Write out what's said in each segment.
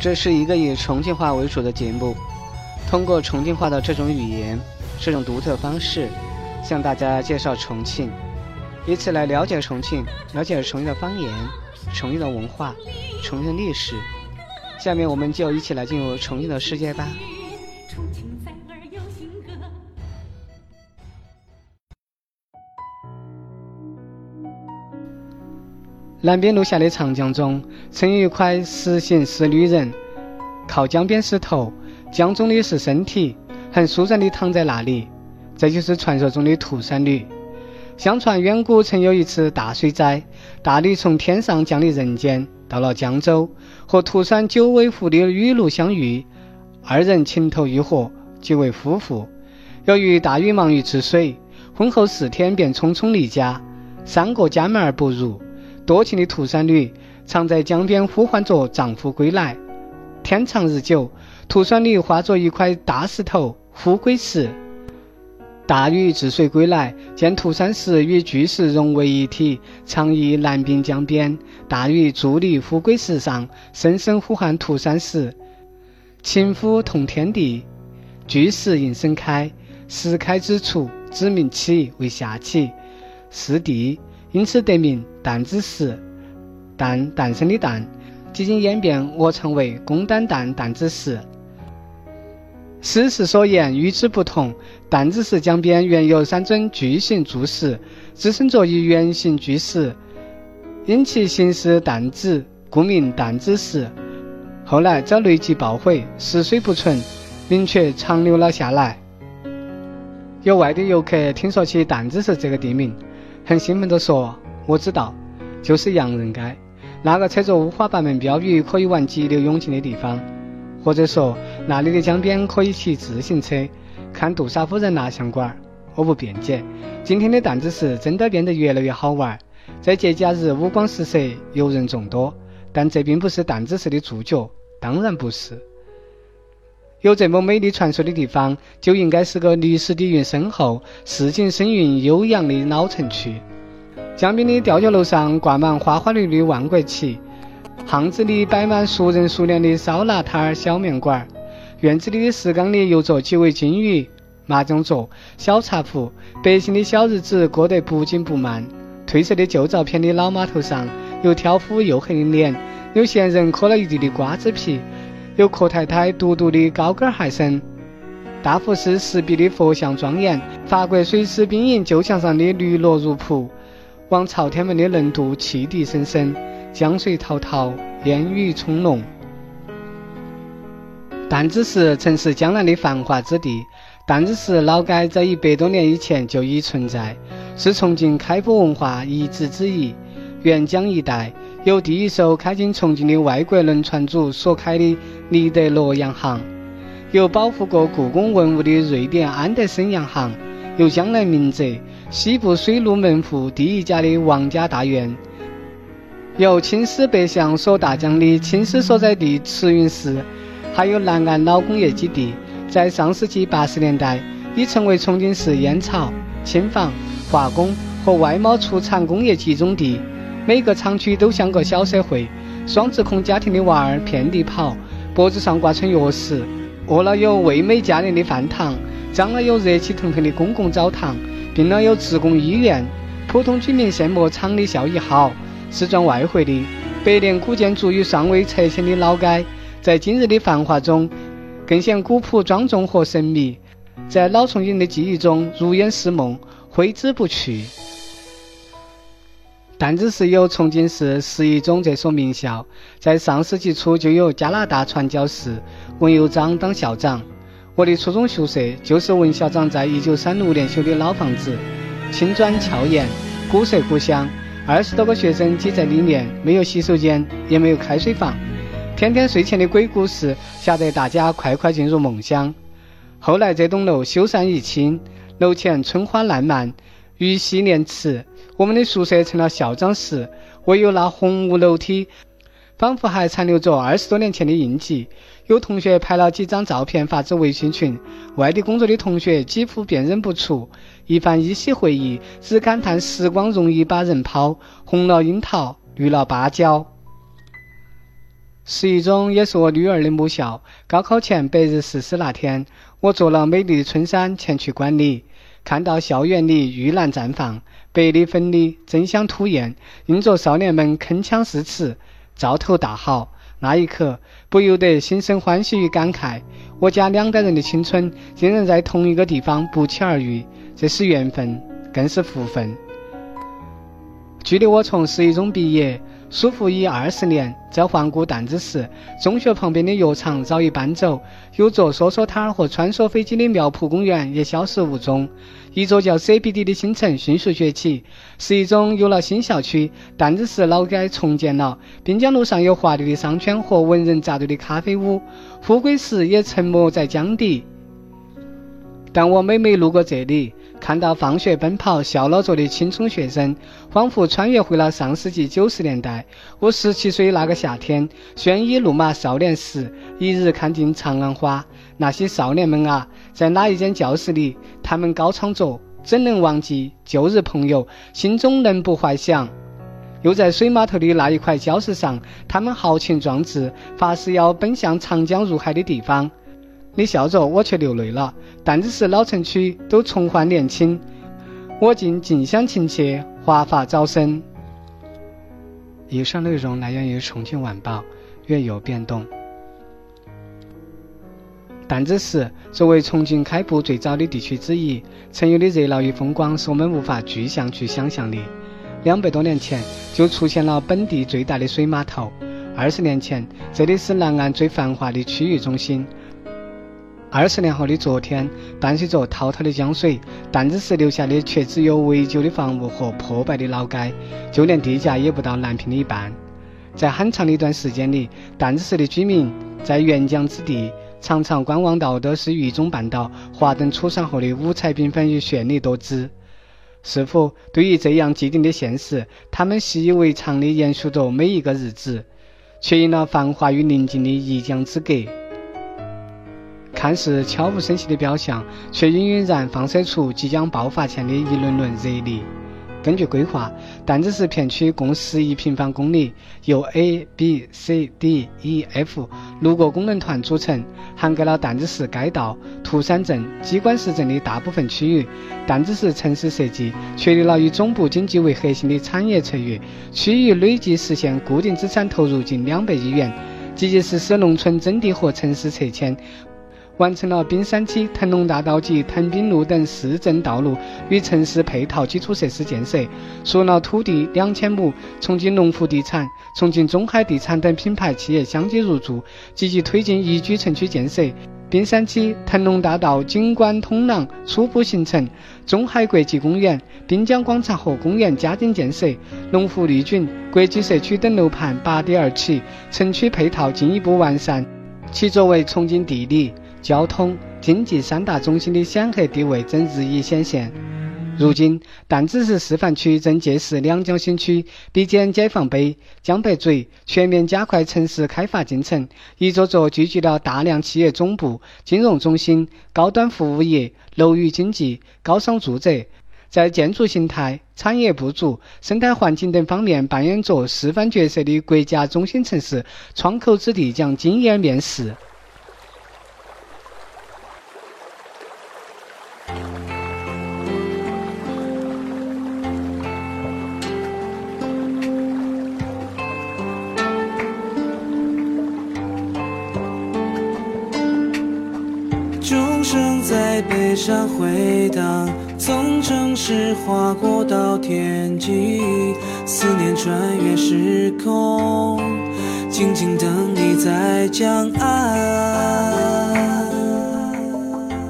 这是一个以重庆话为主的节目，通过重庆话的这种语言、这种独特方式，向大家介绍重庆，以此来了解重庆，了解重庆的方言、重庆的文化、重庆的历史。下面我们就一起来进入重庆的世界吧。南边路下的长江中，曾有一块石形石女人，靠江边石头，江中的是身体，很舒展地躺在那里。这就是传说中的涂山女。相传远古曾有一次大水灾，大女从天上降临人间，到了江州，和涂山九尾狐的雨露相遇，二人情投意合，结为夫妇。由于大禹忙于治水，婚后四天便匆匆离家，三个家门而不入。多情的涂山女常在江边呼唤着丈夫归来。天长日久，涂山女化作一块大石头——富贵石。大禹治水归来，见涂山石与巨石融为一体，常于南滨江边。大禹伫立富贵石上，声声呼唤涂山石：“情夫同天地。”巨石应声开，石开之处，指名起为下起，是地。因此得名担子石，诞诞生的诞，几经演变我成为公担担担子石。史实所言与之不同，担子石江边原有三尊巨型柱石，支撑着一圆形巨石，因其形似担子，故名担子石。后来遭雷击爆毁，石水不存，名却长留了下来。有外地游客听说起担子石这个地名。很兴奋地说：“我知道，就是洋人街，那个扯着五花八门标语可以玩激流勇进的地方。或者说，那里的江边可以骑自行车，看杜莎夫人蜡像馆。我不辩解。今天的弹子石真的变得越来越好玩，在节假日五光十色，游人众多。但这并不是弹子石的主角，当然不是。有这么美丽传说的地方，就应该是个历史底蕴深厚、市井声韵悠扬的老城区。江边的吊脚楼上挂满花花绿绿万国旗，巷子里摆满熟人熟脸的烧腊摊儿、小面馆儿，院子里的石缸里游着几尾金鱼，麻将桌、小茶壶，百姓的小日子过得不紧不慢。褪色的旧照片的老码头上，有挑夫黝黑的脸，有闲人嗑了一地的瓜子皮。有阔太太独独的高跟鞋声，大佛寺石壁的佛像庄严，法国水师兵营旧墙上的绿萝如瀑，往朝天门的轮渡汽笛声声，江水滔滔，烟雨葱茏。弹子石曾是江南的繁华之地，弹子石老街在一百多年以前就已存在，是重庆开埠文化遗址之一。沅江一带有第一艘开进重庆的外国轮船组所开的尼德罗洋行，有保护过故宫文物的瑞典安德森洋行，有江南名泽西部水路门户第一家的王家大院，有青丝北向所大江的青丝所在地慈云寺，还有南岸老工业基地，在上世纪八十年代已成为重庆市烟草、轻纺、化工和外贸出产工业集中地。每个厂区都像个小社会，双职工家庭的娃儿遍地跑，脖子上挂串钥匙，饿了有味美价廉的饭堂，脏了有热气腾腾的公共澡堂，病了有职工医院。普通居民羡慕厂里效益好，是赚外汇的。百年古建筑与尚未拆迁的老街，在今日的繁华中，更显古朴庄重和神秘，在老重庆的记忆中如烟似梦，挥之不去。担子石有重庆市十一中这所名校，在上世纪初就有加拿大传教士文友章当校长。我的初中宿舍就是文校长在一九三六年修的老房子，青砖翘檐，古色古香。二十多个学生挤在里面，没有洗手间，也没有开水房，天天睡前的鬼故事吓得大家快快进入梦乡。后来这栋楼修缮一清，楼前春花烂漫，鱼戏莲池。我们的宿舍成了校长室，唯有那红木楼梯，仿佛还残留着二十多年前的印记。有同学拍了几张照片发至微信群，外地工作的同学几乎辨认不出。一番依稀回忆，只感叹时光容易把人抛，红了樱桃，绿了芭蕉。十一中也是我女儿的母校。高考前白日誓师那天，我坐了美丽的春山前去观礼，看到校园里玉兰绽放，白里粉里争相吐艳，映着少年们铿锵诗词，兆头大好。那一刻，不由得心生欢喜与感慨。我家两代人的青春竟然在同一个地方不期而遇，这是缘分，更是福分。距离我从十一中毕业。舒服已二十年，在环顾弹子石中学旁边的药厂早已搬走，有座梭梭摊儿和穿梭飞机的苗圃公园也消失无踪。一座叫 CBD 的新城迅速崛起，十一中有了新校区，弹子市老街重建了，滨江路上有华丽的商圈和文人扎堆的咖啡屋，富贵时也沉没在江底。但我每每路过这里，看到放学奔跑、笑闹着的青春学生，仿佛穿越回了上世纪九十年代。我十七岁那个夏天，鲜衣怒马少年时，一日看尽长安花。那些少年们啊，在哪一间教室里？他们高唱着，怎能忘记旧日朋友？心中能不怀想？又在水码头的那一块礁石上，他们豪情壮志，发誓要奔向长江入海的地方。你笑着，我却流泪了。但只是老城区都重焕年轻，我竟近乡情怯，华发早生。以上内容来源于《重庆晚报》，月有变动。但只是作为重庆开埠最早的地区之一，曾有的热闹与风光是我们无法具象去想象的。两百多年前就出现了本地最大的水码头，二十年前这里是南岸最繁华的区域中心。二十年后的昨天，伴随着滔滔的江水，弹子石留下的却只有围旧的房屋和破败的老街，就连地价也不到南平的一半。在很长的一段时间里，弹子石的居民在沿江之地，常常观望到的是渝中半岛华灯初上后的五彩缤纷与绚丽多姿。是否对于这样既定的现实，他们习以为常地延续着每一个日子，却因了繁华与宁静的一江之隔。看似悄无声息的表象，却隐隐然放射出即将爆发前的一轮轮热力。根据规划，弹子石片区共十一平方公里，由 A、B、C、D、E、F 六个功能团组成，涵盖了弹子石街道、涂山镇、机关市镇的大部分区域。弹子石城市设计确立了以总部经济为核心的产业策略，区域累计实现固定资产投入近两百亿元，积极实施农村征地和城市拆迁。完成了滨山区腾龙大道及腾滨路等市政道路与城市配套基础设施建设，属了土地两千亩，重庆龙湖地产、重庆中海地产等品牌企业相继入驻，积极推进宜居城区建设。滨山区腾龙大道景观通廊初步形成，中海国际公园、滨江广场和公园加紧建设，龙湖丽景国际社区等楼盘拔地而起，城区配套进一步完善。其作为重庆地理。交通、经济三大中心的显赫地位正日益显现。如今，弹子市示范区正借势两江新区、比肩解放碑、江北嘴，全面加快城市开发进程。一座座聚集了大量企业总部、金融中心、高端服务业、楼宇经济、高商住宅，在建筑形态、产业布局、生态环境等方面扮演着示范角色的国家中心城市窗口之地将惊艳面世。声在悲伤回荡，从城市划过到天际，思念穿越时空，静静等你在江岸。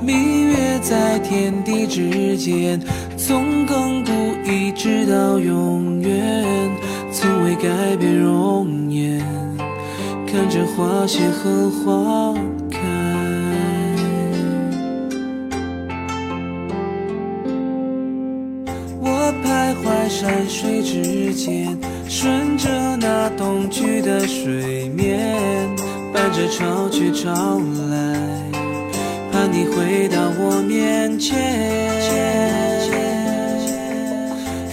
明月在天地之间，从亘古一直到永远，从未改变容颜，看着花谢和花。山水之间，顺着那东去的水面，伴着潮去潮来，盼你回到我面前。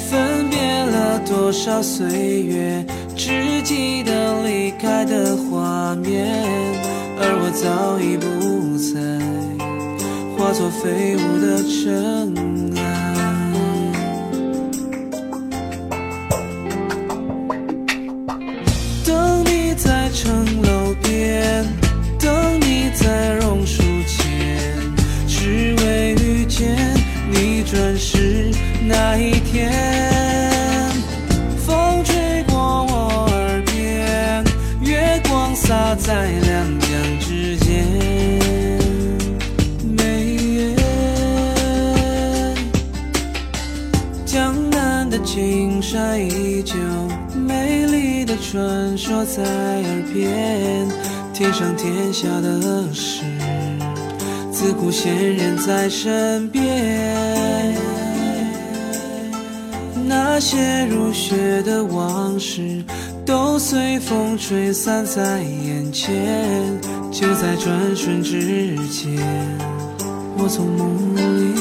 分别了多少岁月，只记得离开的画面，而我早已不在，化作飞舞的尘埃。在两江之间。眉眼，江南的青山依旧，美丽的传说在耳边。天上天下的事，自古仙人在身边。那些如雪的往事，都随风吹散在眼前。就在转瞬之间，我从梦里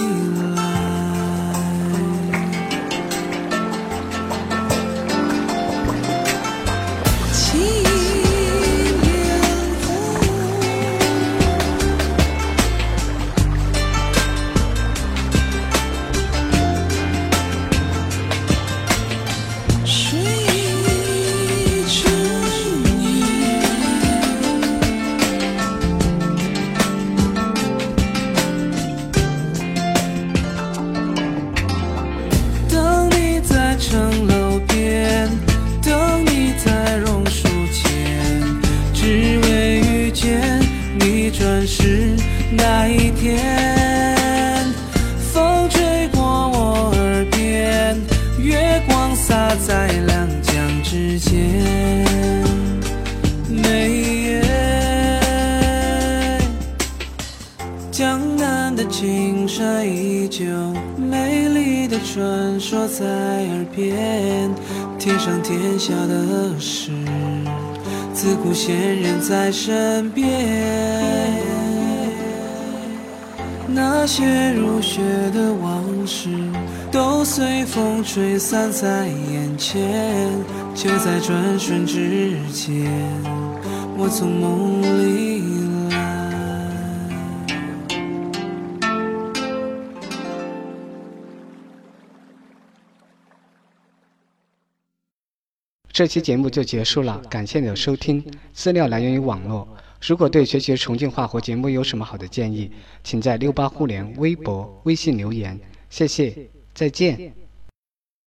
天。风吹过我耳边，月光洒在两江之间。眉眼。江南的青山依旧，美丽的传说在耳边。天上天下的事，自古仙人在身边。那些如雪的往事，都随风吹散在眼前。就在转瞬之间，我从梦里来。这期节目就结束了，感谢你的收听。资料来源于网络。如果对学习重庆话或节目有什么好的建议，请在六八互联微博、微信留言。谢谢，再见。